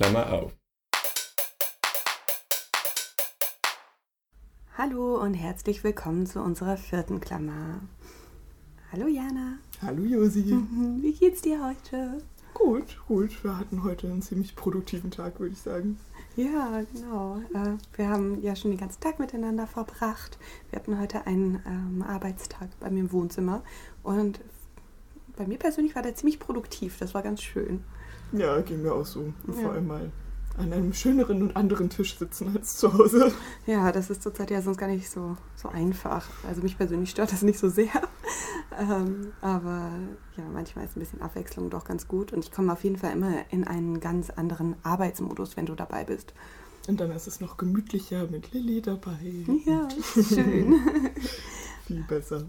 Klammer auf. Hallo und herzlich willkommen zu unserer vierten Klammer. Hallo Jana. Hallo Josi. Wie geht's dir heute? Gut, gut. Wir hatten heute einen ziemlich produktiven Tag, würde ich sagen. Ja, genau. Äh, wir haben ja schon den ganzen Tag miteinander verbracht. Wir hatten heute einen ähm, Arbeitstag bei mir im Wohnzimmer und bei mir persönlich war der ziemlich produktiv. Das war ganz schön. Ja, ging mir auch so. Ja. Vor allem mal an einem schöneren und anderen Tisch sitzen als zu Hause. Ja, das ist zurzeit ja sonst gar nicht so, so einfach. Also mich persönlich stört das nicht so sehr. Ähm, aber ja, manchmal ist ein bisschen Abwechslung doch ganz gut. Und ich komme auf jeden Fall immer in einen ganz anderen Arbeitsmodus, wenn du dabei bist. Und dann ist es noch gemütlicher mit Lilly dabei. Ja, schön. Viel besser.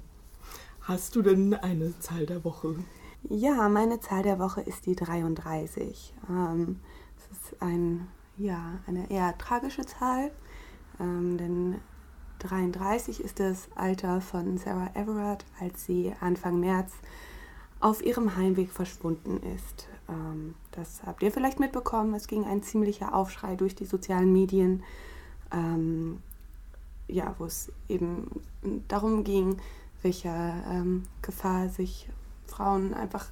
Hast du denn eine Zahl der Woche? Ja, meine Zahl der Woche ist die 33. Ähm, es ist ein, ja, eine eher tragische Zahl, ähm, denn 33 ist das Alter von Sarah Everard, als sie Anfang März auf ihrem Heimweg verschwunden ist. Ähm, das habt ihr vielleicht mitbekommen. Es ging ein ziemlicher Aufschrei durch die sozialen Medien, ähm, ja, wo es eben darum ging, welcher ähm, Gefahr sich Frauen einfach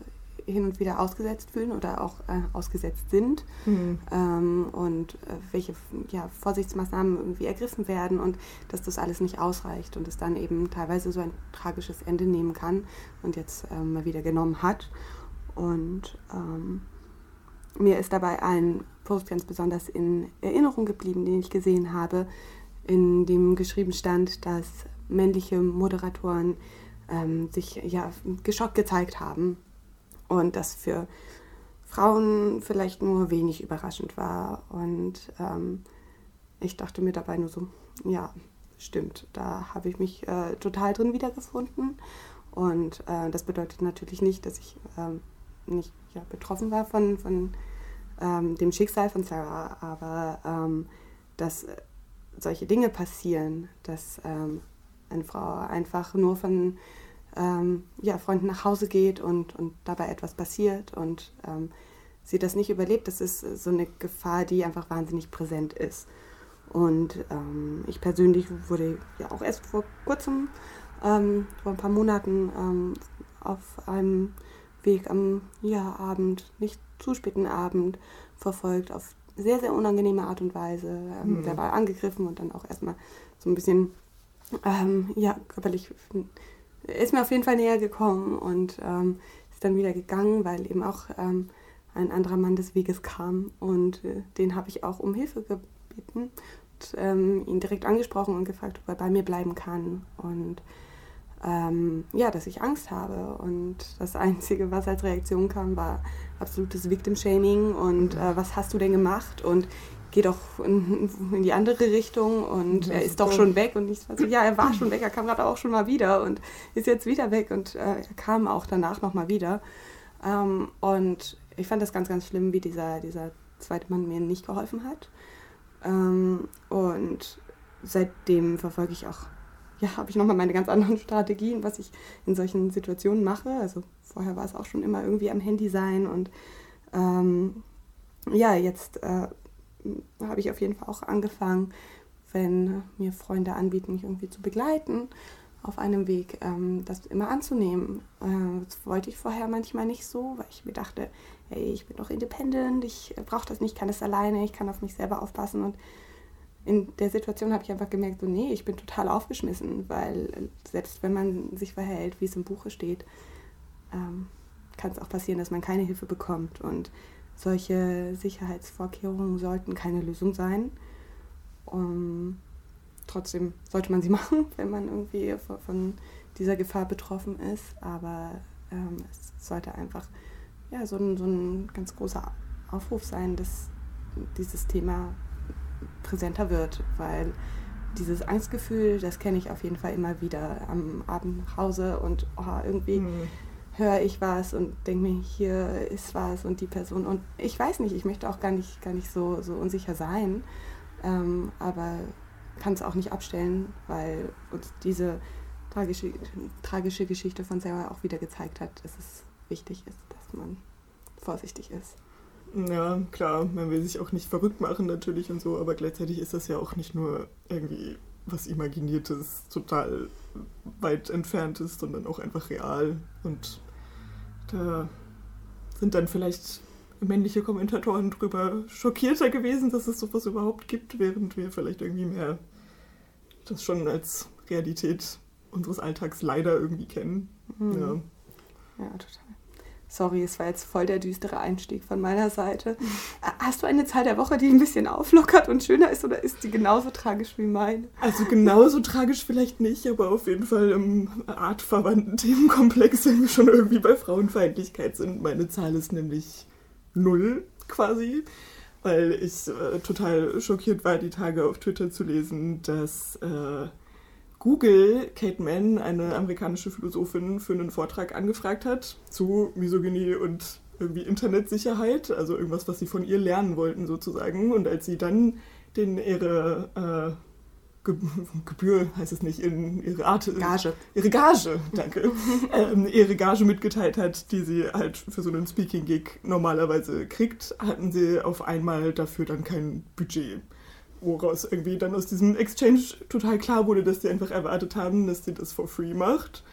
hin und wieder ausgesetzt fühlen oder auch äh, ausgesetzt sind mhm. ähm, und äh, welche ja, Vorsichtsmaßnahmen irgendwie ergriffen werden und dass das alles nicht ausreicht und es dann eben teilweise so ein tragisches Ende nehmen kann und jetzt ähm, mal wieder genommen hat. Und ähm, mir ist dabei ein Post ganz besonders in Erinnerung geblieben, den ich gesehen habe, in dem geschrieben stand, dass männliche Moderatoren ähm, sich ja geschockt gezeigt haben und das für Frauen vielleicht nur wenig überraschend war. Und ähm, ich dachte mir dabei nur so, ja, stimmt, da habe ich mich äh, total drin wiedergefunden. Und äh, das bedeutet natürlich nicht, dass ich ähm, nicht ja, betroffen war von, von ähm, dem Schicksal von Sarah, aber ähm, dass solche Dinge passieren, dass ähm, eine Frau einfach nur von ähm, ja, Freunden nach Hause geht und, und dabei etwas passiert und ähm, sie das nicht überlebt, das ist so eine Gefahr, die einfach wahnsinnig präsent ist. Und ähm, ich persönlich wurde ja auch erst vor kurzem, ähm, vor ein paar Monaten, ähm, auf einem Weg am ja, Abend, nicht zu späten Abend, verfolgt, auf sehr, sehr unangenehme Art und Weise. Ähm, mhm. Verbal angegriffen und dann auch erstmal so ein bisschen ähm, ja, körperlich ist mir auf jeden Fall näher gekommen und ähm, ist dann wieder gegangen, weil eben auch ähm, ein anderer Mann des Weges kam und äh, den habe ich auch um Hilfe gebeten und ähm, ihn direkt angesprochen und gefragt, ob er bei mir bleiben kann und ähm, ja, dass ich Angst habe und das Einzige, was als Reaktion kam, war absolutes Victim-Shaming und äh, was hast du denn gemacht? Und geh doch in, in, die andere Richtung und er ist doch schon weg. Und ich so, ja, er war schon weg, er kam gerade auch schon mal wieder und ist jetzt wieder weg und äh, er kam auch danach nochmal wieder. Ähm, und ich fand das ganz, ganz schlimm, wie dieser, dieser zweite Mann mir nicht geholfen hat. Ähm, und seitdem verfolge ich auch, ja, habe ich nochmal meine ganz anderen Strategien, was ich in solchen Situationen mache. Also vorher war es auch schon immer irgendwie am Handy sein und ähm, ja, jetzt äh, habe ich auf jeden Fall auch angefangen, wenn mir Freunde anbieten, mich irgendwie zu begleiten auf einem Weg, ähm, das immer anzunehmen. Äh, das wollte ich vorher manchmal nicht so, weil ich mir dachte, hey, ich bin doch independent, ich brauche das nicht, kann das alleine, ich kann auf mich selber aufpassen. Und in der Situation habe ich einfach gemerkt, so, nee, ich bin total aufgeschmissen, weil selbst wenn man sich verhält, wie es im Buche steht, ähm, kann es auch passieren, dass man keine Hilfe bekommt. Und solche Sicherheitsvorkehrungen sollten keine Lösung sein. Um, trotzdem sollte man sie machen, wenn man irgendwie von dieser Gefahr betroffen ist. Aber ähm, es sollte einfach ja, so, ein, so ein ganz großer Aufruf sein, dass dieses Thema präsenter wird, weil dieses Angstgefühl, das kenne ich auf jeden Fall immer wieder am Abend nach Hause und oh, irgendwie mhm höre ich was und denke mir, hier ist was und die Person. Und ich weiß nicht, ich möchte auch gar nicht, gar nicht so, so unsicher sein, ähm, aber kann es auch nicht abstellen, weil uns diese tragische, tragische Geschichte von Sarah auch wieder gezeigt hat, dass es wichtig ist, dass man vorsichtig ist. Ja, klar, man will sich auch nicht verrückt machen natürlich und so, aber gleichzeitig ist das ja auch nicht nur irgendwie was Imaginiertes, total weit entferntes, sondern auch einfach real. Und da sind dann vielleicht männliche Kommentatoren drüber schockierter gewesen, dass es sowas überhaupt gibt, während wir vielleicht irgendwie mehr das schon als Realität unseres Alltags leider irgendwie kennen. Mhm. Ja. ja, total. Sorry, es war jetzt voll der düstere Einstieg von meiner Seite. Hast du eine Zahl der Woche, die ein bisschen auflockert und schöner ist oder ist die genauso tragisch wie meine? Also genauso tragisch vielleicht nicht, aber auf jeden Fall im artverwandten Themenkomplex, wenn wir schon irgendwie bei Frauenfeindlichkeit sind. Meine Zahl ist nämlich null quasi, weil ich äh, total schockiert war, die Tage auf Twitter zu lesen, dass äh, Google Kate Mann, eine amerikanische Philosophin, für einen Vortrag angefragt hat zu Misogynie und irgendwie Internetsicherheit, also irgendwas, was sie von ihr lernen wollten sozusagen. Und als sie dann den ihre äh, Gebühr heißt es nicht, in ihre Art. Gage. Ihre Gage, danke. ähm, ihre Gage mitgeteilt hat, die sie halt für so einen Speaking-Gig normalerweise kriegt, hatten sie auf einmal dafür dann kein Budget woraus irgendwie dann aus diesem Exchange total klar wurde, dass sie einfach erwartet haben, dass sie das for free macht.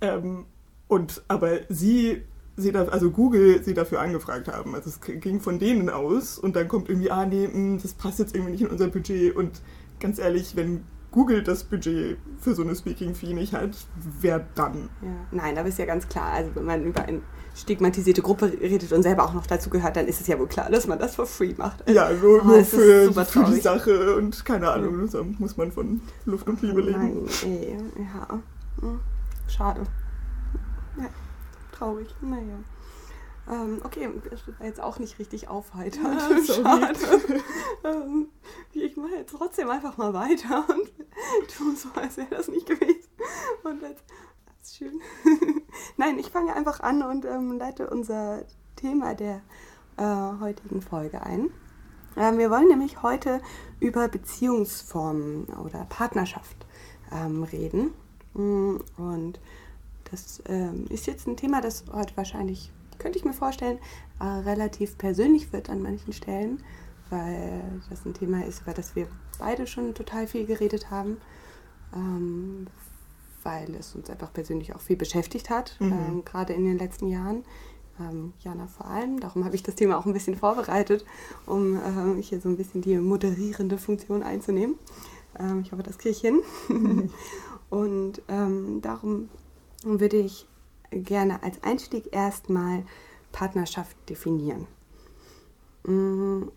Ähm, und aber sie, sie darf, also Google sie dafür angefragt haben. Also es ging von denen aus und dann kommt irgendwie, ah nee, hm, das passt jetzt irgendwie nicht in unser Budget. Und ganz ehrlich, wenn Google das Budget für so eine Speaking-Fee nicht hat, wer dann? Ja. Nein, aber ist ja ganz klar. Also wenn man über ein stigmatisierte Gruppe redet und selber auch noch dazu gehört, dann ist es ja wohl klar, dass man das for free macht. Ja, nur, oh, nur für, für, die Sache und keine Ahnung, da muss man von Luft und Liebe leben. Nein, ja. Hm, schade. Ja, traurig, naja. Ähm, okay, das war jetzt auch nicht richtig aufheiternd. Ja, Schade. ähm, ich mache jetzt trotzdem einfach mal weiter und tue so, als wäre das nicht gewesen. Und jetzt schön. Nein, ich fange einfach an und ähm, leite unser Thema der äh, heutigen Folge ein. Ähm, wir wollen nämlich heute über Beziehungsformen oder Partnerschaft ähm, reden. Mm, und das ähm, ist jetzt ein Thema, das heute wahrscheinlich, könnte ich mir vorstellen, äh, relativ persönlich wird an manchen Stellen, weil das ein Thema ist, über das wir beide schon total viel geredet haben. Weil es uns einfach persönlich auch viel beschäftigt hat, mhm. ähm, gerade in den letzten Jahren. Ähm, Jana vor allem. Darum habe ich das Thema auch ein bisschen vorbereitet, um ähm, hier so ein bisschen die moderierende Funktion einzunehmen. Ähm, ich hoffe, das kriege ich hin. Mhm. Und ähm, darum würde ich gerne als Einstieg erstmal Partnerschaft definieren. Mhm.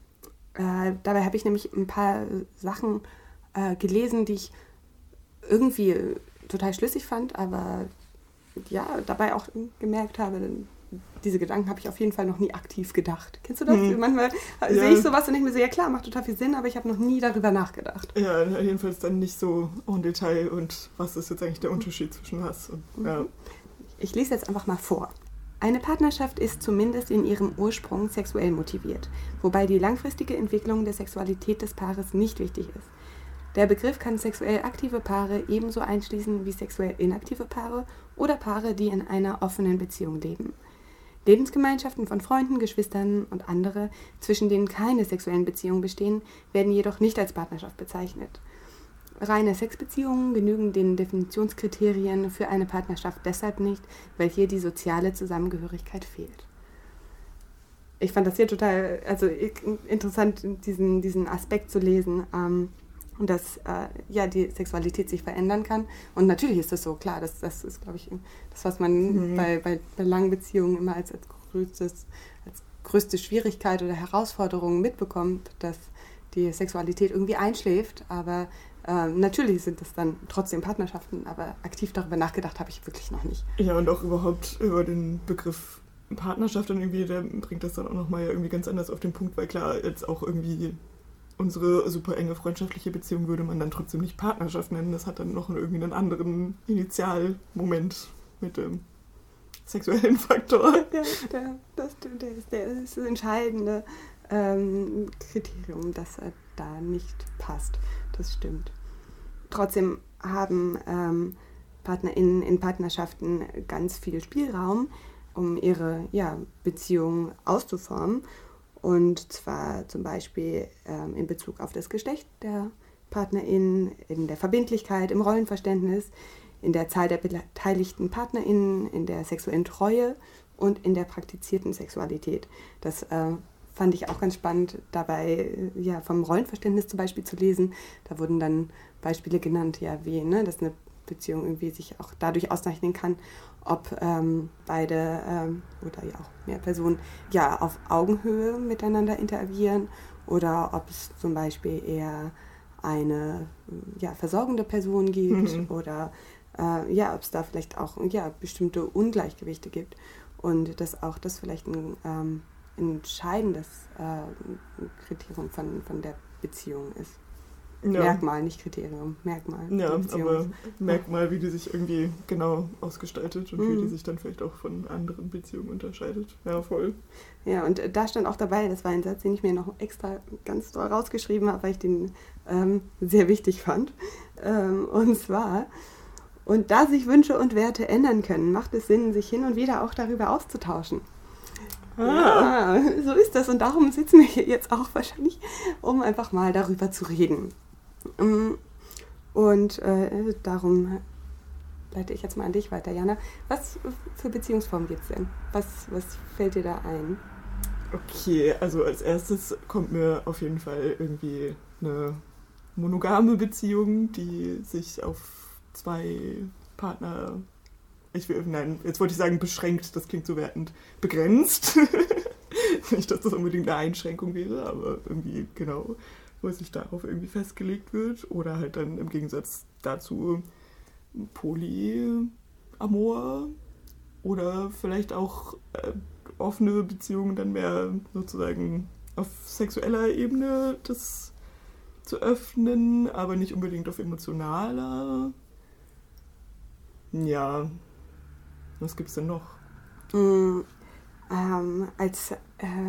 Äh, dabei habe ich nämlich ein paar Sachen äh, gelesen, die ich irgendwie total schlüssig fand, aber ja, dabei auch gemerkt habe, diese Gedanken habe ich auf jeden Fall noch nie aktiv gedacht. Kennst du das? Mhm. Manchmal ja. sehe ich sowas und denke mir so, ja klar, macht total viel Sinn, aber ich habe noch nie darüber nachgedacht. Ja, jedenfalls dann nicht so en Detail und was ist jetzt eigentlich der Unterschied zwischen was. Und, mhm. ja. Ich lese jetzt einfach mal vor. Eine Partnerschaft ist zumindest in ihrem Ursprung sexuell motiviert, wobei die langfristige Entwicklung der Sexualität des Paares nicht wichtig ist. Der Begriff kann sexuell aktive Paare ebenso einschließen wie sexuell inaktive Paare oder Paare, die in einer offenen Beziehung leben. Lebensgemeinschaften von Freunden, Geschwistern und andere, zwischen denen keine sexuellen Beziehungen bestehen, werden jedoch nicht als Partnerschaft bezeichnet. Reine Sexbeziehungen genügen den Definitionskriterien für eine Partnerschaft deshalb nicht, weil hier die soziale Zusammengehörigkeit fehlt. Ich fand das hier total also interessant, diesen, diesen Aspekt zu lesen. Ähm, und dass äh, ja die Sexualität sich verändern kann. Und natürlich ist das so, klar, das, das ist, glaube ich, das, was man mhm. bei, bei, bei, langen Beziehungen immer als, als, größtes, als größte Schwierigkeit oder Herausforderung mitbekommt, dass die Sexualität irgendwie einschläft. Aber äh, natürlich sind das dann trotzdem Partnerschaften, aber aktiv darüber nachgedacht habe ich wirklich noch nicht. Ja, und auch überhaupt über den Begriff Partnerschaft dann irgendwie, der bringt das dann auch nochmal irgendwie ganz anders auf den Punkt, weil klar, jetzt auch irgendwie unsere super enge freundschaftliche Beziehung würde man dann trotzdem nicht Partnerschaft nennen. Das hat dann noch irgendwie einen anderen Initialmoment mit dem sexuellen Faktor. Ja, der, das, der, ist, der ist das entscheidende ähm, Kriterium, dass er da nicht passt. Das stimmt. Trotzdem haben ähm, PartnerInnen in Partnerschaften ganz viel Spielraum, um ihre ja, Beziehung auszuformen Und zwar zum Beispiel ähm, in Bezug auf das Geschlecht der PartnerInnen, in der Verbindlichkeit, im Rollenverständnis, in der Zahl der beteiligten PartnerInnen, in der sexuellen Treue und in der praktizierten Sexualität. Das äh, fand ich auch ganz spannend, dabei ja, vom Rollenverständnis zum Beispiel zu lesen. Da wurden dann Beispiele genannt, ja, wie, ne, dass eine Beziehung irgendwie sich auch dadurch auszeichnen kann, ob ähm, beide ähm, oder ja auch mehr Personen ja auf Augenhöhe miteinander interagieren oder ob es zum Beispiel eher eine ja, versorgende Person gibt mhm. oder äh, ja, ob es da vielleicht auch ja, bestimmte Ungleichgewichte gibt und dass auch das vielleicht ein ähm, entscheidendes äh, Kriterium von, von der Beziehung ist. Ja. Merkmal, nicht Kriterium, Merkmal. Ja, aber Merkmal, wie die sich irgendwie genau ausgestaltet und mhm. wie die sich dann vielleicht auch von anderen Beziehungen unterscheidet. Ja, voll. Ja, und da stand auch dabei, das war ein Satz, den ich mir noch extra ganz doll rausgeschrieben habe, weil ich den ähm, sehr wichtig fand. Ähm, und zwar, und da sich Wünsche und Werte ändern können, macht es Sinn, sich hin und wieder auch darüber auszutauschen. Ah. Ja, so ist das. Und darum sitzen wir hier jetzt auch wahrscheinlich, um einfach mal darüber zu reden. Mm, und äh, darum leite ich jetzt mal an dich weiter, Jana. Was für Beziehungsformen gibt es denn? Was, was fällt dir da ein? Okay, also als erstes kommt mir auf jeden Fall irgendwie eine monogame Beziehung, die sich auf zwei Partner, ich will, nein, jetzt wollte ich sagen beschränkt, das klingt so wertend, begrenzt. Nicht, dass das unbedingt eine Einschränkung wäre, aber irgendwie genau wo sich darauf irgendwie festgelegt wird. Oder halt dann im Gegensatz dazu Polyamor oder vielleicht auch äh, offene Beziehungen dann mehr sozusagen auf sexueller Ebene das zu öffnen, aber nicht unbedingt auf emotionaler. Ja, was gibt's denn noch? Mm, ähm, als äh,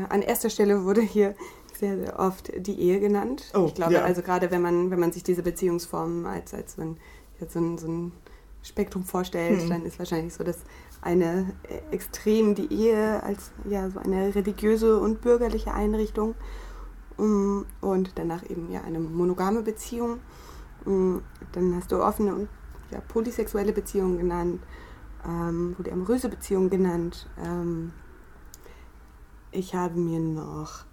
an erster Stelle wurde hier sehr, sehr oft die Ehe genannt. Oh, ich glaube, ja. also gerade wenn man, wenn man sich diese Beziehungsformen als, als so, ein, so, ein, so ein Spektrum vorstellt, hm. dann ist wahrscheinlich so, dass eine äh, extrem die Ehe als ja so eine religiöse und bürgerliche Einrichtung um, und danach eben ja eine monogame Beziehung. Um, dann hast du offene und ja, polysexuelle Beziehungen genannt, ähm, polyamoröse Beziehungen genannt. Ähm, ich habe mir noch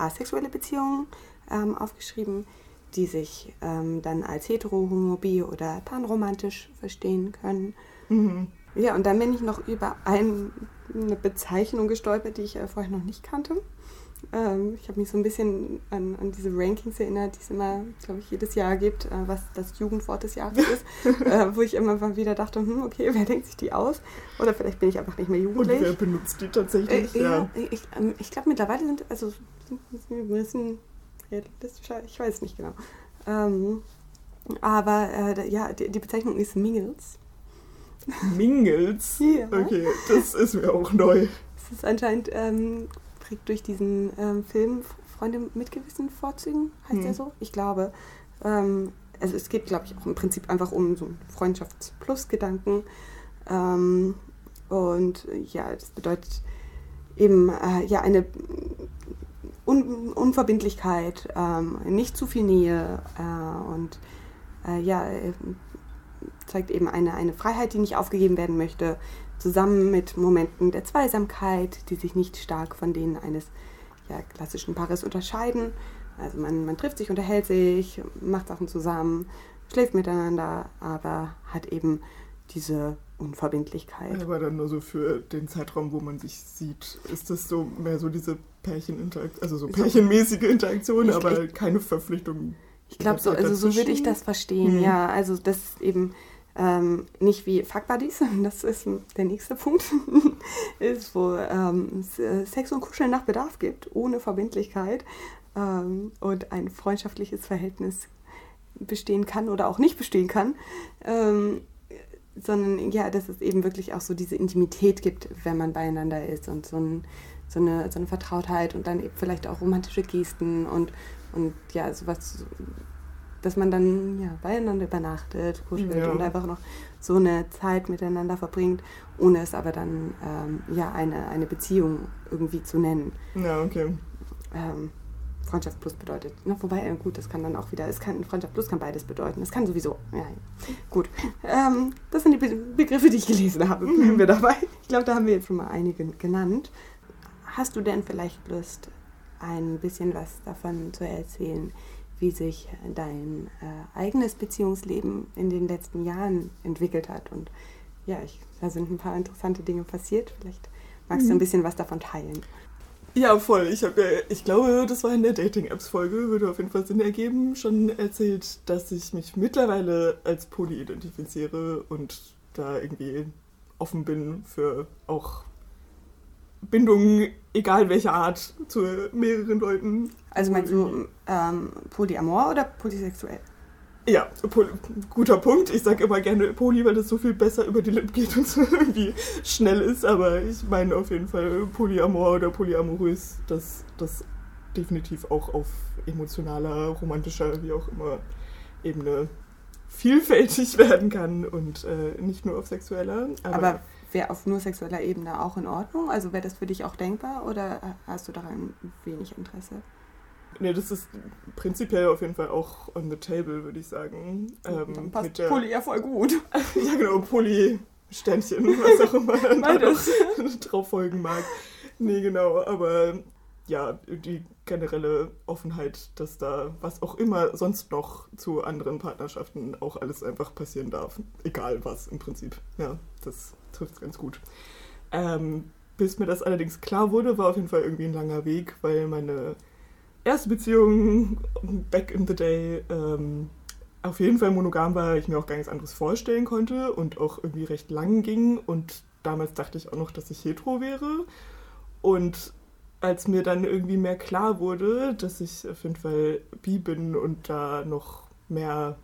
asexuelle Beziehungen ähm, aufgeschrieben, die sich ähm, dann als hetero, homo, bi oder panromantisch verstehen können. Mhm. Ja, und dann bin ich noch über ein, eine Bezeichnung gestolpert, die ich äh, vorher noch nicht kannte. Ähm, ich habe mich so ein bisschen an, an, diese Rankings erinnert, die es immer, glaube ich, jedes Jahr gibt, äh, was das Jugendwort des Jahres ist, äh, wo ich immer mal wieder dachte, hm, okay, wer denkt sich die aus? Oder vielleicht bin ich einfach nicht mehr jugendlich. Und wer benutzt die tatsächlich? Äh, ja, ich, ähm, ich glaube mittlerweile sind, also ein bisschen realistischer, ich weiß nicht genau. Ähm, aber äh, ja, die, die, Bezeichnung ist Mingles. Mingles? ja. Okay, das ist mir auch neu. Es ist anscheinend ähm, kriegt durch diesen ähm, Film Freunde mit gewissen Vorzügen, heißt hm. der so? Ich glaube. Ähm, also es geht, glaube ich, auch im Prinzip einfach um so einen Freundschafts-Plus-Gedanken. Ähm, und ja, das bedeutet eben äh, ja eine Un Unverbindlichkeit, ähm, nicht zu viel Nähe äh, und äh, ja, äh, zeigt eben eine, eine Freiheit, die nicht aufgegeben werden möchte, zusammen mit Momenten der Zweisamkeit, die sich nicht stark von denen eines ja, klassischen Paares unterscheiden. Also man, man trifft sich, unterhält sich, macht Sachen zusammen, schläft miteinander, aber hat eben diese Unverbindlichkeit. Aber dann nur so für den Zeitraum, wo man sich sieht. Ist das so mehr so diese Pärcheninteraktion, also so pärchenmäßige Interaktion, ich, aber ich, keine Verpflichtung? Ich glaube, so, also so würde ich das verstehen, mhm. ja. Also das eben ähm, nicht wie Fuck Buddies, das ist der nächste Punkt, ist, wo ähm, Sex und Kuscheln nach Bedarf gibt, ohne Verbindlichkeit ähm, und ein freundschaftliches Verhältnis bestehen kann oder auch nicht bestehen kann. Ähm, sondern ja, dass es eben wirklich auch so diese Intimität gibt, wenn man beieinander ist und so, ein, so, eine, so eine Vertrautheit und dann eben vielleicht auch romantische Gesten und, und ja, sowas dass man dann ja, beieinander übernachtet, kuschelt ja. und einfach noch so eine Zeit miteinander verbringt, ohne es aber dann ähm, ja eine, eine Beziehung irgendwie zu nennen. Ja, okay. ähm, Freundschaft plus bedeutet. Na, wobei, äh, gut, das kann dann auch wieder, es kann Freundschaft plus kann beides bedeuten. Das kann sowieso. Ja, gut. Ähm, das sind die Be Begriffe, die ich gelesen habe. Bleiben wir dabei. Ich glaube, da haben wir jetzt schon mal einige genannt. Hast du denn vielleicht Lust, ein bisschen was davon zu erzählen, wie sich dein äh, eigenes Beziehungsleben in den letzten Jahren entwickelt hat? Und ja, ich, da sind ein paar interessante Dinge passiert. Vielleicht magst du ein mhm. bisschen was davon teilen. Ja, voll. Ich, hab, ich glaube, das war in der Dating-Apps-Folge, würde auf jeden Fall Sinn ergeben, schon erzählt, dass ich mich mittlerweile als Poly identifiziere und da irgendwie offen bin für auch Bindungen, egal welcher Art, zu mehreren Leuten. Also meinst du ähm, Polyamor oder polysexuell? Ja, guter Punkt. Ich sage immer gerne Poly, weil das so viel besser über die Lippen geht und so irgendwie schnell ist. Aber ich meine auf jeden Fall Polyamor oder polyamorös, dass das definitiv auch auf emotionaler, romantischer, wie auch immer Ebene vielfältig werden kann und äh, nicht nur auf sexueller. Aber, aber wäre auf nur sexueller Ebene auch in Ordnung? Also wäre das für dich auch denkbar oder hast du daran wenig Interesse? Nee, das ist prinzipiell auf jeden Fall auch on the table, würde ich sagen. Ähm, Dann passt der, Pulli ja voll gut. ja, genau, Pulli, Sternchen, was auch immer man drauf folgen mag. Nee, genau, aber ja, die generelle Offenheit, dass da was auch immer sonst noch zu anderen Partnerschaften auch alles einfach passieren darf. Egal was im Prinzip. Ja, das trifft es ganz gut. Ähm, bis mir das allerdings klar wurde, war auf jeden Fall irgendwie ein langer Weg, weil meine erste Beziehung back in the day ähm, auf jeden Fall monogam war, ich mir auch gar nichts anderes vorstellen konnte und auch irgendwie recht lang ging. Und damals dachte ich auch noch, dass ich hetero wäre. Und als mir dann irgendwie mehr klar wurde, dass ich auf jeden Fall bi bin und da noch mehr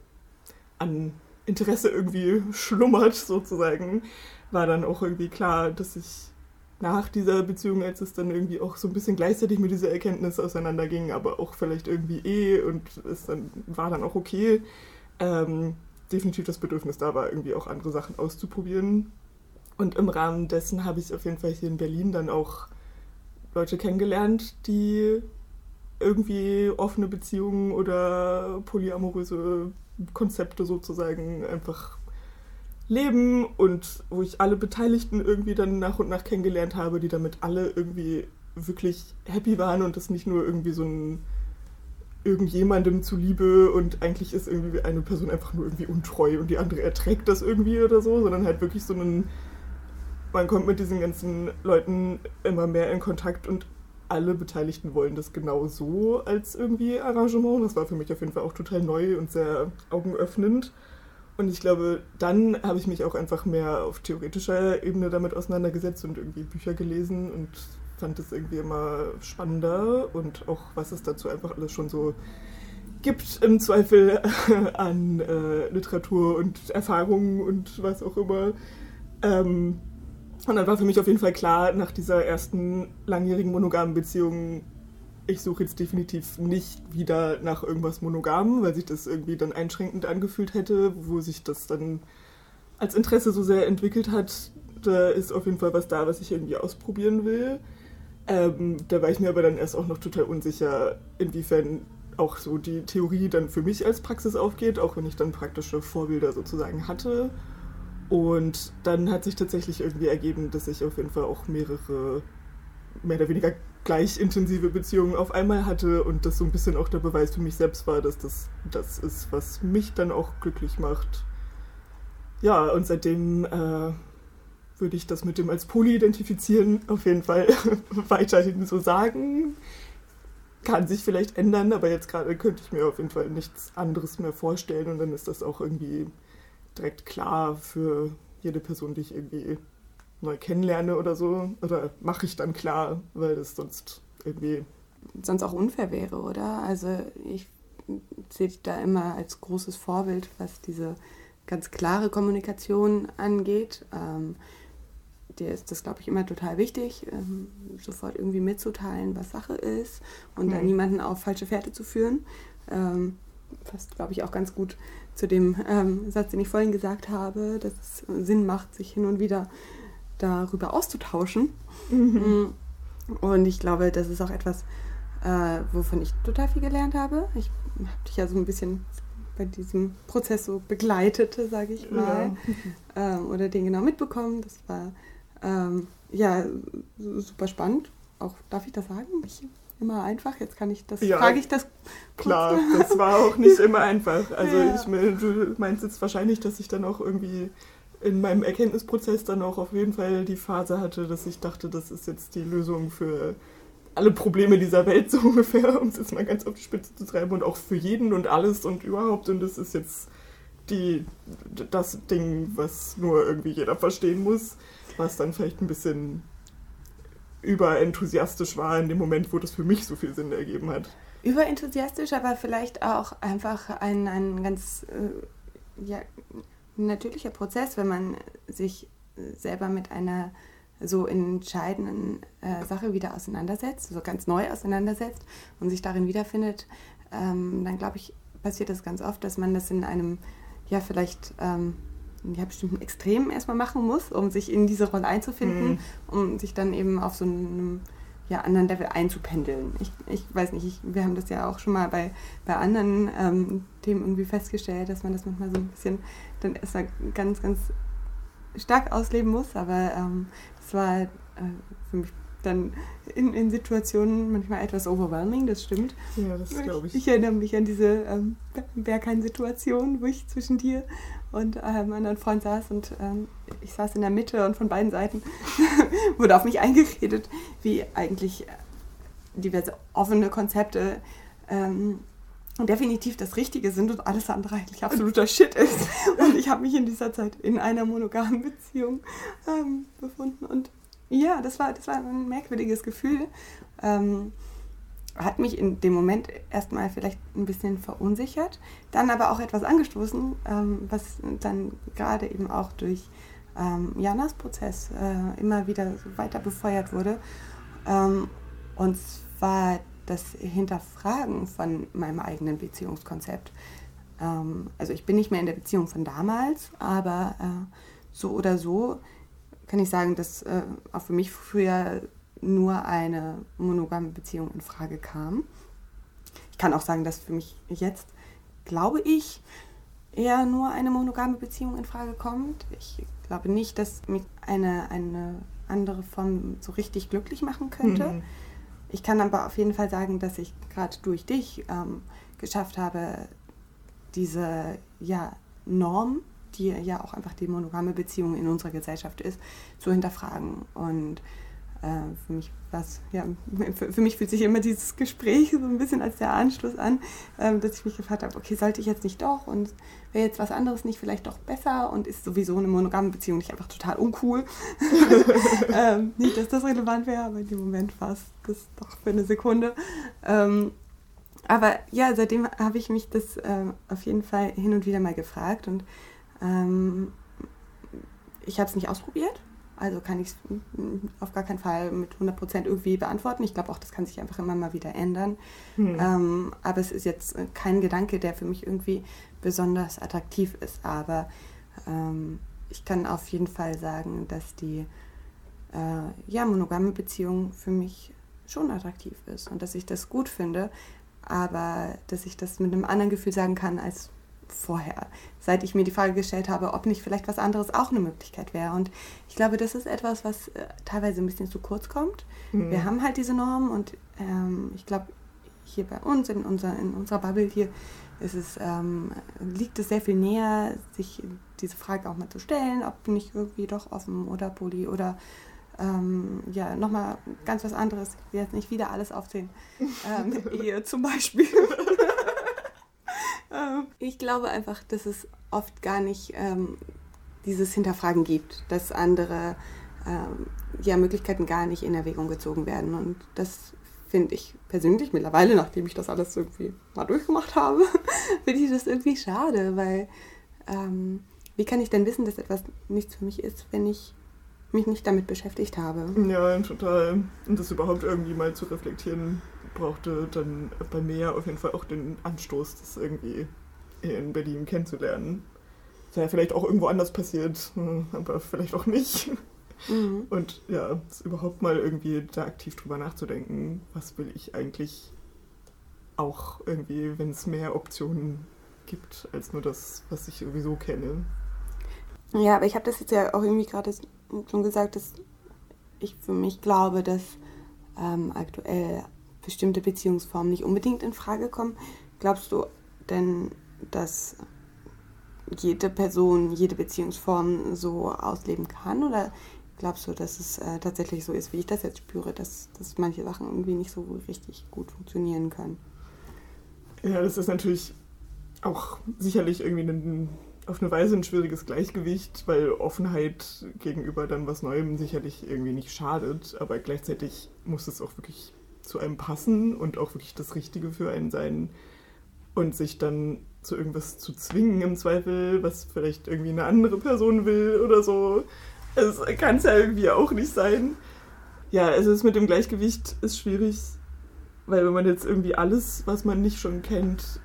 an Interesse irgendwie schlummert sozusagen, war dann auch irgendwie klar, dass ich nach dieser Beziehung, als es dann irgendwie auch so ein bisschen gleichzeitig mit dieser Erkenntnis auseinanderging, aber auch vielleicht irgendwie eh und es dann war dann auch okay, ähm, definitiv das Bedürfnis da war, irgendwie auch andere Sachen auszuprobieren. Und im Rahmen dessen habe ich auf jeden Fall hier in Berlin dann auch Leute kennengelernt, die irgendwie offene Beziehungen oder polyamoröse Konzepte sozusagen einfach leben und wo ich alle Beteiligten irgendwie dann nach und nach kennengelernt habe, die damit alle irgendwie wirklich happy waren und das nicht nur irgendwie so ein irgendjemandem zuliebe und eigentlich ist irgendwie eine Person einfach nur irgendwie untreu und die andere erträgt das irgendwie oder so, sondern halt wirklich so ein man kommt mit diesen ganzen Leuten immer mehr in Kontakt und alle Beteiligten wollen das genau so als irgendwie Arrangement. Das war für mich auf jeden Fall auch total neu und sehr augenöffnend. Und ich glaube, dann habe ich mich auch einfach mehr auf theoretischer Ebene damit auseinandergesetzt und irgendwie Bücher gelesen und fand es irgendwie immer spannender und auch was es dazu einfach alles schon so gibt im Zweifel an äh, Literatur und Erfahrungen und was auch immer. Ähm, und dann war für mich auf jeden Fall klar, nach dieser ersten langjährigen monogamen Beziehung, ich suche jetzt definitiv nicht wieder nach irgendwas Monogamen, weil sich das irgendwie dann einschränkend angefühlt hätte, wo sich das dann als Interesse so sehr entwickelt hat. Da ist auf jeden Fall was da, was ich irgendwie ausprobieren will. Ähm, da war ich mir aber dann erst auch noch total unsicher, inwiefern auch so die Theorie dann für mich als Praxis aufgeht, auch wenn ich dann praktische Vorbilder sozusagen hatte. Und dann hat sich tatsächlich irgendwie ergeben, dass ich auf jeden Fall auch mehrere mehr oder weniger gleich intensive Beziehungen auf einmal hatte und das so ein bisschen auch der Beweis für mich selbst war, dass das das ist, was mich dann auch glücklich macht. Ja, und seitdem äh, würde ich das mit dem als Poly identifizieren auf jeden Fall weiterhin so sagen. Kann sich vielleicht ändern, aber jetzt gerade könnte ich mir auf jeden Fall nichts anderes mehr vorstellen und dann ist das auch irgendwie direkt klar für jede Person, die ich irgendwie neu kennenlerne oder so. Oder mache ich dann klar, weil das sonst irgendwie. Sonst auch unfair wäre, oder? Also ich sehe dich da immer als großes Vorbild, was diese ganz klare Kommunikation angeht. Ähm, dir ist das, glaube ich, immer total wichtig, ähm, sofort irgendwie mitzuteilen, was Sache ist und mhm. dann niemanden auf falsche Fährte zu führen. Ähm, passt, glaube ich, auch ganz gut zu dem ähm, Satz, den ich vorhin gesagt habe, dass es Sinn macht, sich hin und wieder darüber auszutauschen. Mhm. Und ich glaube, das ist auch etwas, äh, wovon ich total viel gelernt habe. Ich habe dich ja so ein bisschen bei diesem Prozess so begleitet, sage ich mal, ja. ähm, oder den genau mitbekommen. Das war ähm, ja super spannend. Auch darf ich das sagen? Nicht immer einfach. Jetzt kann ich das, ja, frage ich das. Klar, das war auch nicht immer einfach. Also ja. ich, du meinst jetzt wahrscheinlich, dass ich dann auch irgendwie in meinem Erkenntnisprozess dann auch auf jeden Fall die Phase hatte, dass ich dachte, das ist jetzt die Lösung für alle Probleme dieser Welt so ungefähr, um es jetzt mal ganz auf die Spitze zu treiben und auch für jeden und alles und überhaupt und das ist jetzt die, das Ding, was nur irgendwie jeder verstehen muss, was dann vielleicht ein bisschen überenthusiastisch war in dem Moment, wo das für mich so viel Sinn ergeben hat. Überenthusiastisch, aber vielleicht auch einfach ein, ein ganz äh, ja, natürlicher Prozess, wenn man sich selber mit einer so entscheidenden äh, Sache wieder auseinandersetzt, so ganz neu auseinandersetzt und sich darin wiederfindet, ähm, dann glaube ich, passiert das ganz oft, dass man das in einem, ja, vielleicht ähm, ja, bestimmten Extremen erstmal machen muss, um sich in diese Rolle einzufinden, mhm. um sich dann eben auf so einem ja, anderen Level einzupendeln. Ich, ich weiß nicht, ich, wir haben das ja auch schon mal bei, bei anderen ähm, Themen irgendwie festgestellt, dass man das manchmal so ein bisschen dann erstmal ganz, ganz stark ausleben muss, aber ähm, das war äh, für mich dann in, in Situationen manchmal etwas overwhelming, das stimmt. Ja, das glaube ich. Ich erinnere mich an diese ähm, Berghain-Situation, wo ich zwischen dir und einem anderen Freund saß und ähm, ich saß in der Mitte und von beiden Seiten wurde auf mich eingeredet, wie eigentlich diverse offene Konzepte ähm, definitiv das Richtige sind und alles andere eigentlich absoluter Shit ist. Und ich habe mich in dieser Zeit in einer monogamen Beziehung ähm, befunden und ja, das war, das war ein merkwürdiges Gefühl. Ähm, hat mich in dem Moment erstmal vielleicht ein bisschen verunsichert, dann aber auch etwas angestoßen, ähm, was dann gerade eben auch durch ähm, Janas Prozess äh, immer wieder so weiter befeuert wurde. Ähm, und zwar das Hinterfragen von meinem eigenen Beziehungskonzept. Ähm, also ich bin nicht mehr in der Beziehung von damals, aber äh, so oder so kann ich sagen, dass äh, auch für mich früher nur eine monogame Beziehung in Frage kam. Ich kann auch sagen, dass für mich jetzt, glaube ich, eher nur eine monogame Beziehung in Frage kommt. Ich glaube nicht, dass mich eine, eine andere Form so richtig glücklich machen könnte. Mhm. Ich kann aber auf jeden Fall sagen, dass ich gerade durch dich ähm, geschafft habe, diese ja, Norm die ja auch einfach die monogame Beziehung in unserer Gesellschaft ist, zu hinterfragen. Und äh, für mich was, ja, für, für, mich fühlt sich immer dieses Gespräch so ein bisschen als der Anschluss an, äh, dass ich mich gefragt habe, okay, sollte ich jetzt nicht doch und wäre jetzt was anderes nicht vielleicht doch besser und ist sowieso eine monogame Beziehung nicht einfach total uncool. ähm, nicht, dass das relevant wäre, aber in dem Moment war es das doch für eine Sekunde. Ähm, aber ja, seitdem habe ich mich das äh, auf jeden Fall hin und wieder mal gefragt und ähm, ich habe es nicht ausprobiert, also kann ich es auf gar keinen Fall mit 100% irgendwie beantworten. Ich glaube auch, das kann sich einfach immer mal wieder ändern. Hm. Ähm, aber es ist jetzt kein Gedanke, der für mich irgendwie besonders attraktiv ist. Aber ähm, ich kann auf jeden Fall sagen, dass die äh, ja, monogame Beziehung für mich schon attraktiv ist und dass ich das gut finde, aber dass ich das mit einem anderen Gefühl sagen kann als vorher, seit ich mir die Frage gestellt habe, ob nicht vielleicht was anderes auch eine Möglichkeit wäre. Und ich glaube, das ist etwas, was äh, teilweise ein bisschen zu kurz kommt. Mhm. Wir haben halt diese Normen und ähm, ich glaube, hier bei uns, in, unser, in unserer Bubble hier, ist es, ähm, liegt es sehr viel näher, sich diese Frage auch mal zu stellen, ob nicht irgendwie doch offen oder poly oder ähm, ja, nochmal ganz was anderes. Ich will jetzt nicht wieder alles aufzählen. Ähm, Ehe zum Beispiel. Ähm, ich glaube einfach, dass es oft gar nicht ähm, dieses Hinterfragen gibt, dass andere ähm, ja, Möglichkeiten gar nicht in Erwägung gezogen werden. Und das finde ich persönlich mittlerweile, nachdem ich das alles irgendwie mal durchgemacht habe, finde ich das irgendwie schade, weil ähm, wie kann ich denn wissen, dass etwas nichts für mich ist, wenn ich mich nicht damit beschäftigt habe? Ja, total. Und das überhaupt irgendwie mal zu reflektieren, brauchte dann bei mir auf jeden Fall auch den Anstoß, das irgendwie in Berlin kennenzulernen. Das wäre vielleicht auch irgendwo anders passiert, hm, aber vielleicht auch nicht. Mhm. Und ja, überhaupt mal irgendwie da aktiv drüber nachzudenken, was will ich eigentlich auch irgendwie, wenn es mehr Optionen gibt als nur das, was ich sowieso kenne. Ja, aber ich habe das jetzt ja auch irgendwie gerade schon gesagt, dass ich für mich glaube, dass ähm, aktuell bestimmte Beziehungsformen nicht unbedingt in Frage kommen. Glaubst du denn, dass jede Person jede Beziehungsform so ausleben kann? Oder glaubst du, dass es äh, tatsächlich so ist, wie ich das jetzt spüre, dass, dass manche Sachen irgendwie nicht so richtig gut funktionieren können? Ja, das ist natürlich auch sicherlich irgendwie ein, auf eine Weise ein schwieriges Gleichgewicht, weil Offenheit gegenüber dann was Neuem sicherlich irgendwie nicht schadet, aber gleichzeitig muss es auch wirklich zu einem passen und auch wirklich das Richtige für einen sein und sich dann zu irgendwas zu zwingen im Zweifel, was vielleicht irgendwie eine andere Person will oder so. Es kann es ja irgendwie auch nicht sein. Ja, also es mit dem Gleichgewicht ist schwierig, weil wenn man jetzt irgendwie alles, was man nicht schon kennt,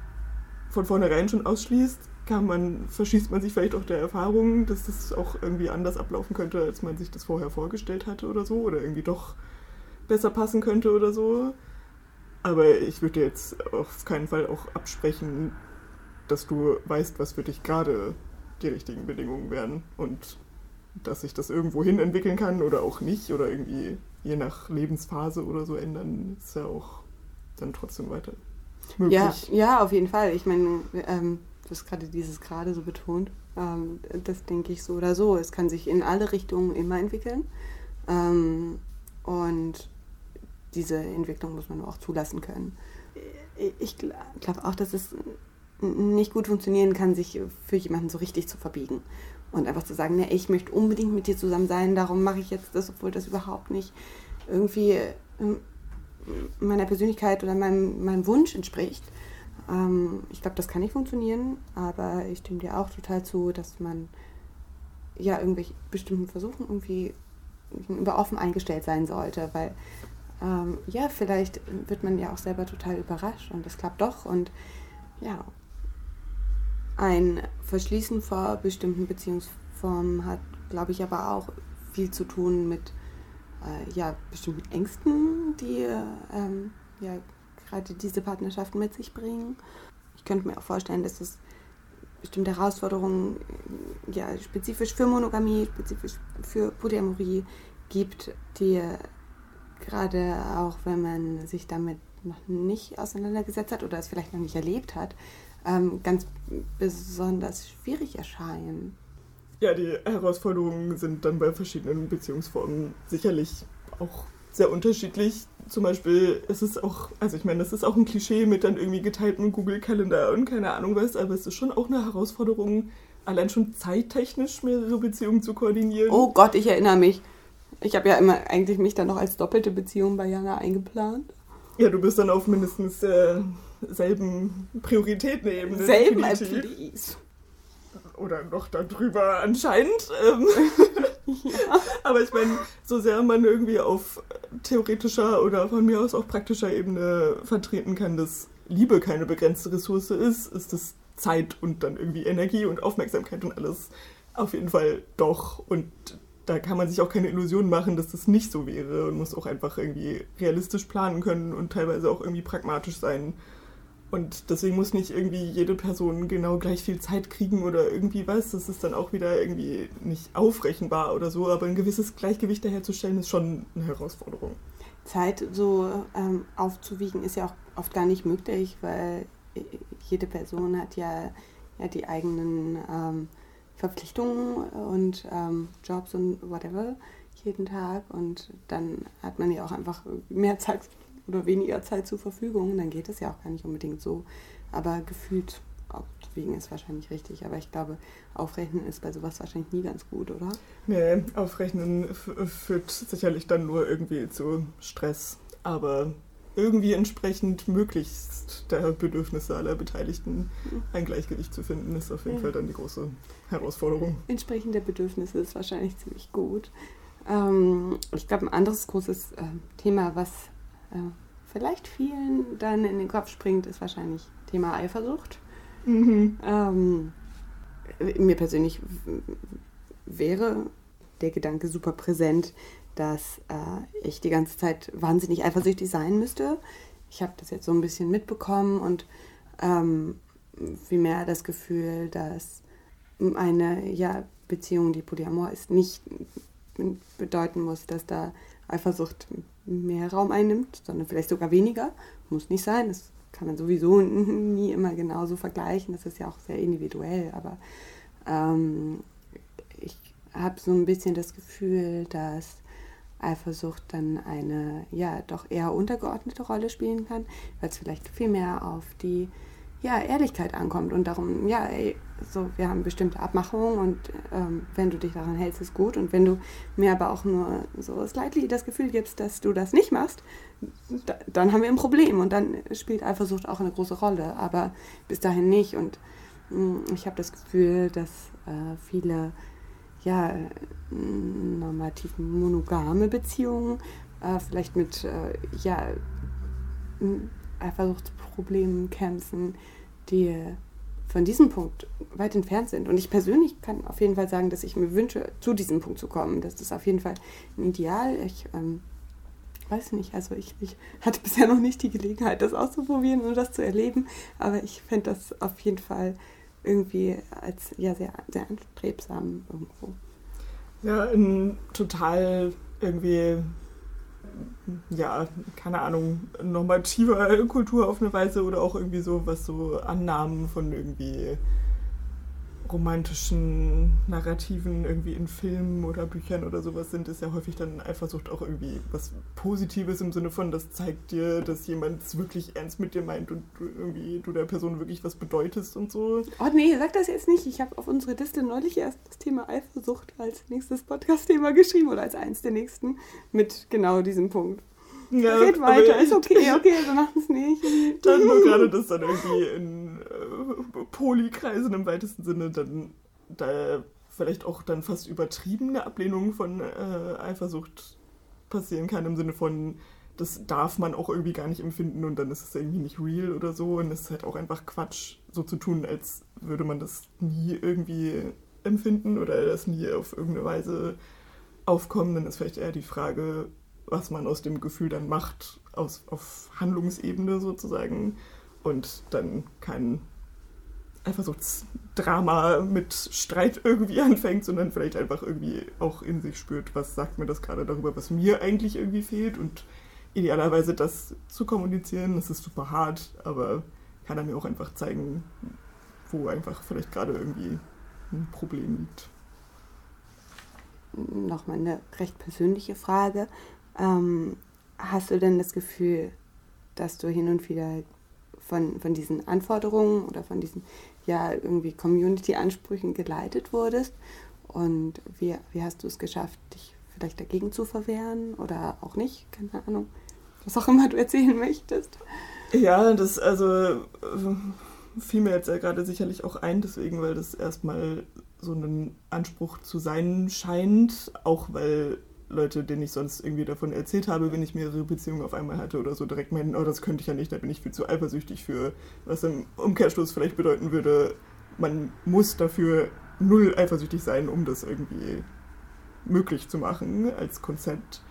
von vornherein schon ausschließt, kann man, verschießt man sich vielleicht auch der Erfahrung, dass das auch irgendwie anders ablaufen könnte, als man sich das vorher vorgestellt hatte oder so, oder irgendwie doch besser passen könnte oder so. Aber ich würde jetzt auf keinen Fall auch absprechen, dass du weißt, was für dich gerade die richtigen Bedingungen wären und dass sich das irgendwo hin entwickeln kann oder auch nicht oder irgendwie je nach Lebensphase oder so ändern, ist ja auch dann trotzdem weiter möglich. Ja, ja auf jeden Fall. Ich meine, ähm, du hast gerade dieses gerade so betont. Ähm, das denke ich so oder so. Es kann sich in alle Richtungen immer entwickeln. Ähm, und diese Entwicklung muss man auch zulassen können. Ich glaube auch, dass es nicht gut funktionieren kann, sich für jemanden so richtig zu verbiegen. Und einfach zu sagen, ne, ich möchte unbedingt mit dir zusammen sein, darum mache ich jetzt das, obwohl das überhaupt nicht irgendwie ähm, meiner Persönlichkeit oder meinem, meinem Wunsch entspricht. Ähm, ich glaube, das kann nicht funktionieren, aber ich stimme dir auch total zu, dass man ja irgendwelche bestimmten Versuchen irgendwie über offen eingestellt sein sollte, weil ähm, ja, vielleicht wird man ja auch selber total überrascht und es klappt doch und ja, ein Verschließen vor bestimmten Beziehungsformen hat, glaube ich, aber auch viel zu tun mit äh, ja, bestimmten Ängsten, die ähm, ja, gerade diese Partnerschaften mit sich bringen. Ich könnte mir auch vorstellen, dass es bestimmte Herausforderungen ja, spezifisch für Monogamie, spezifisch für Polyamorie gibt, die gerade auch wenn man sich damit noch nicht auseinandergesetzt hat oder es vielleicht noch nicht erlebt hat, ähm, ganz besonders schwierig erscheinen. Ja, die Herausforderungen sind dann bei verschiedenen Beziehungsformen sicherlich auch sehr unterschiedlich. Zum Beispiel ist es auch, also ich meine, das ist auch ein Klischee mit dann irgendwie geteiltem Google-Kalender und keine Ahnung was, aber es ist schon auch eine Herausforderung, allein schon zeittechnisch mehrere Beziehungen zu koordinieren. Oh Gott, ich erinnere mich. Ich habe ja immer eigentlich mich dann noch als doppelte Beziehung bei Jana eingeplant. Ja, du bist dann auf mindestens äh, selben Prioritätenebene. Selben, äh, please. Oder noch darüber anscheinend. Ähm. Aber ich meine, so sehr man irgendwie auf theoretischer oder von mir aus auch praktischer Ebene vertreten kann, dass Liebe keine begrenzte Ressource ist, ist das Zeit und dann irgendwie Energie und Aufmerksamkeit und alles auf jeden Fall doch. Und da kann man sich auch keine Illusionen machen, dass das nicht so wäre und muss auch einfach irgendwie realistisch planen können und teilweise auch irgendwie pragmatisch sein. Und deswegen muss nicht irgendwie jede Person genau gleich viel Zeit kriegen oder irgendwie was. Das ist dann auch wieder irgendwie nicht aufrechenbar oder so, aber ein gewisses Gleichgewicht daherzustellen ist schon eine Herausforderung. Zeit so ähm, aufzuwiegen ist ja auch oft gar nicht möglich, weil jede Person hat ja, ja die eigenen ähm, Verpflichtungen und ähm, Jobs und whatever jeden Tag und dann hat man ja auch einfach mehr Zeit oder weniger Zeit zur Verfügung, dann geht es ja auch gar nicht unbedingt so. Aber gefühlt abwägen ist wahrscheinlich richtig. Aber ich glaube, aufrechnen ist bei sowas wahrscheinlich nie ganz gut, oder? Nee, aufrechnen führt sicherlich dann nur irgendwie zu Stress. Aber irgendwie entsprechend möglichst der Bedürfnisse aller Beteiligten ein Gleichgewicht zu finden, ist auf jeden ja. Fall dann die große Herausforderung. Entsprechend der Bedürfnisse ist wahrscheinlich ziemlich gut. Ähm, ich glaube, ein anderes großes äh, Thema, was vielleicht vielen dann in den Kopf springt, ist wahrscheinlich Thema Eifersucht. Mhm. Ähm, mir persönlich wäre der Gedanke super präsent, dass äh, ich die ganze Zeit wahnsinnig eifersüchtig sein müsste. ich habe das jetzt so ein bisschen mitbekommen und ähm, vielmehr das Gefühl, dass eine ja, Beziehung, die Polyamor ist, nicht bedeuten muss, dass da Eifersucht mehr Raum einnimmt, sondern vielleicht sogar weniger. Muss nicht sein, das kann man sowieso nie immer genauso vergleichen, das ist ja auch sehr individuell, aber ähm, ich habe so ein bisschen das Gefühl, dass Eifersucht dann eine ja doch eher untergeordnete Rolle spielen kann, weil es vielleicht viel mehr auf die ja, Ehrlichkeit ankommt und darum, ja, ey, so, wir haben bestimmte Abmachungen und ähm, wenn du dich daran hältst, ist gut. Und wenn du mir aber auch nur so slightly das Gefühl gibst, dass du das nicht machst, da, dann haben wir ein Problem und dann spielt Eifersucht auch eine große Rolle, aber bis dahin nicht. Und mh, mm, ich habe das Gefühl, dass äh, viele ja, normativ monogame Beziehungen äh, vielleicht mit äh, ja, Eifersuchtsproblemen kämpfen, die von diesem Punkt weit entfernt sind. Und ich persönlich kann auf jeden Fall sagen, dass ich mir wünsche, zu diesem Punkt zu kommen. Das ist auf jeden Fall ein Ideal. Ich ähm, weiß nicht, also ich, ich, hatte bisher noch nicht die Gelegenheit, das auszuprobieren und das zu erleben, aber ich fände das auf jeden Fall irgendwie als ja sehr, sehr anstrebsam irgendwo. Ja, in total irgendwie ja, keine Ahnung, normativer Kultur auf eine Weise oder auch irgendwie so, was so Annahmen von irgendwie romantischen Narrativen irgendwie in Filmen oder Büchern oder sowas sind, ist ja häufig dann Eifersucht auch irgendwie was Positives im Sinne von, das zeigt dir, dass jemand es wirklich ernst mit dir meint und du irgendwie du der Person wirklich was bedeutest und so. Oh nee, sag das jetzt nicht. Ich habe auf unsere Liste neulich erst das Thema Eifersucht als nächstes Podcast-Thema geschrieben oder als eins der nächsten mit genau diesem Punkt. Ja, Red weiter, ist okay, okay, wir machen es nicht. Dann nur gerade das dann irgendwie in äh, Polykreisen im weitesten Sinne dann da vielleicht auch dann fast übertriebene Ablehnung von äh, Eifersucht passieren kann, im Sinne von, das darf man auch irgendwie gar nicht empfinden und dann ist es irgendwie nicht real oder so. Und es ist halt auch einfach Quatsch, so zu tun, als würde man das nie irgendwie empfinden oder das nie auf irgendeine Weise aufkommen. Dann ist vielleicht eher die Frage, was man aus dem Gefühl dann macht, aus, auf Handlungsebene sozusagen. Und dann kein Eifersuchtsdrama mit Streit irgendwie anfängt, sondern vielleicht einfach irgendwie auch in sich spürt, was sagt mir das gerade darüber, was mir eigentlich irgendwie fehlt und idealerweise das zu kommunizieren. Das ist super hart, aber kann er mir auch einfach zeigen, wo einfach vielleicht gerade irgendwie ein Problem liegt. Nochmal eine recht persönliche Frage. Ähm, hast du denn das Gefühl, dass du hin und wieder von, von diesen Anforderungen oder von diesen ja irgendwie Community-Ansprüchen geleitet wurdest? Und wie, wie hast du es geschafft, dich vielleicht dagegen zu verwehren oder auch nicht? Keine Ahnung. Was auch immer du erzählen möchtest. Ja, das also äh, fiel mir jetzt ja gerade sicherlich auch ein, deswegen, weil das erstmal so ein Anspruch zu sein scheint, auch weil Leute, denen ich sonst irgendwie davon erzählt habe, wenn ich mehrere Beziehungen auf einmal hatte oder so, direkt meinen, oh, das könnte ich ja nicht, da bin ich viel zu eifersüchtig für. Was im Umkehrschluss vielleicht bedeuten würde, man muss dafür null eifersüchtig sein, um das irgendwie möglich zu machen als Konzept.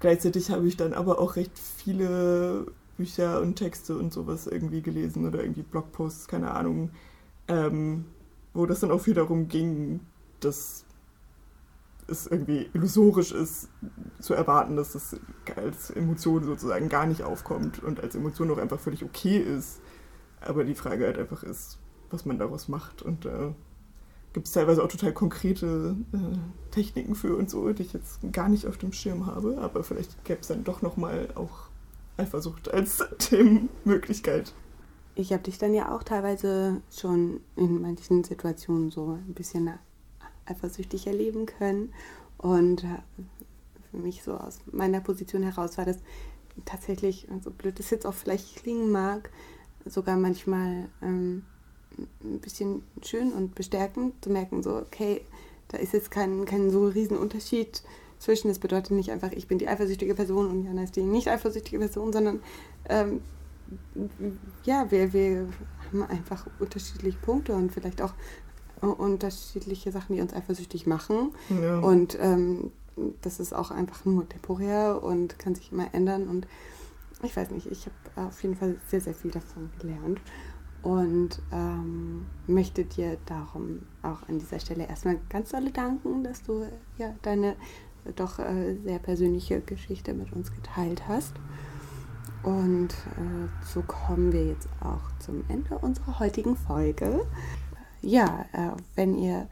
Gleichzeitig habe ich dann aber auch recht viele Bücher und Texte und sowas irgendwie gelesen oder irgendwie Blogposts, keine Ahnung, ähm, wo das dann auch viel darum ging, dass es irgendwie illusorisch ist, zu erwarten, dass das als Emotion sozusagen gar nicht aufkommt und als Emotion auch einfach völlig okay ist. Aber die Frage halt einfach ist, was man daraus macht. Und da äh, gibt es teilweise auch total konkrete äh, Techniken für und so, die ich jetzt gar nicht auf dem Schirm habe. Aber vielleicht gäbe es dann doch nochmal auch Eifersucht als Themenmöglichkeit. Ich habe dich dann ja auch teilweise schon in manchen Situationen so ein bisschen eifersüchtig erleben können. Und äh, für mich so aus meiner Position heraus war das tatsächlich, so blöd es jetzt auch vielleicht klingen mag, sogar manchmal ähm, ein bisschen schön und bestärkend zu merken, so, okay, da ist jetzt kein, kein so riesen Unterschied zwischen. Das bedeutet nicht einfach, ich bin die eifersüchtige Person und Jana ist die nicht eifersüchtige Person, sondern ähm, ja, wir, wir haben einfach unterschiedliche Punkte und vielleicht auch unterschiedliche Sachen, die uns eifersüchtig machen. Ja. Und ähm, das ist auch einfach nur temporär und kann sich immer ändern. Und ich weiß nicht, ich habe auf jeden Fall sehr, sehr viel davon gelernt und ähm, möchte dir darum auch an dieser Stelle erstmal ganz dolle danken, dass du ja deine doch äh, sehr persönliche Geschichte mit uns geteilt hast. Und äh, so kommen wir jetzt auch zum Ende unserer heutigen Folge. Ja, äh, wenn ihr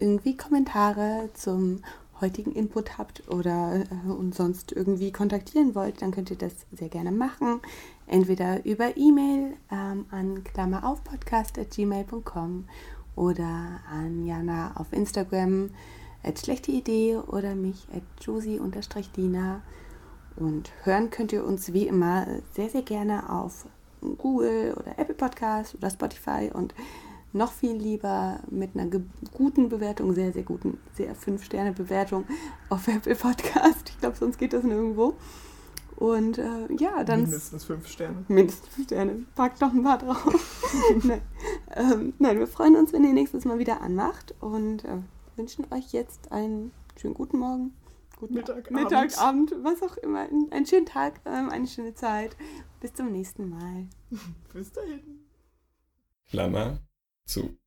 irgendwie Kommentare zum heutigen Input habt oder äh, uns sonst irgendwie kontaktieren wollt, dann könnt ihr das sehr gerne machen. Entweder über E-Mail ähm, an klammeraufpodcast.gmail.com oder an Jana auf Instagram at schlechte Idee oder mich at josie-dina. Und hören könnt ihr uns wie immer sehr, sehr gerne auf Google oder Apple Podcast oder Spotify und noch viel lieber mit einer guten Bewertung, sehr, sehr guten, sehr 5-Sterne-Bewertung auf Apple Podcast. Ich glaube, sonst geht das nirgendwo. Und äh, ja, dann. Mindestens 5 Sterne. Mindestens 5 Sterne. Pack doch ein paar drauf. nein. Ähm, nein, wir freuen uns, wenn ihr nächstes Mal wieder anmacht und äh, wünschen euch jetzt einen schönen guten Morgen. Guten Mittag, Mittag, Abend, was auch immer. Einen schönen Tag, ähm, eine schöne Zeit. Bis zum nächsten Mal. Bis dahin. Klammer zu.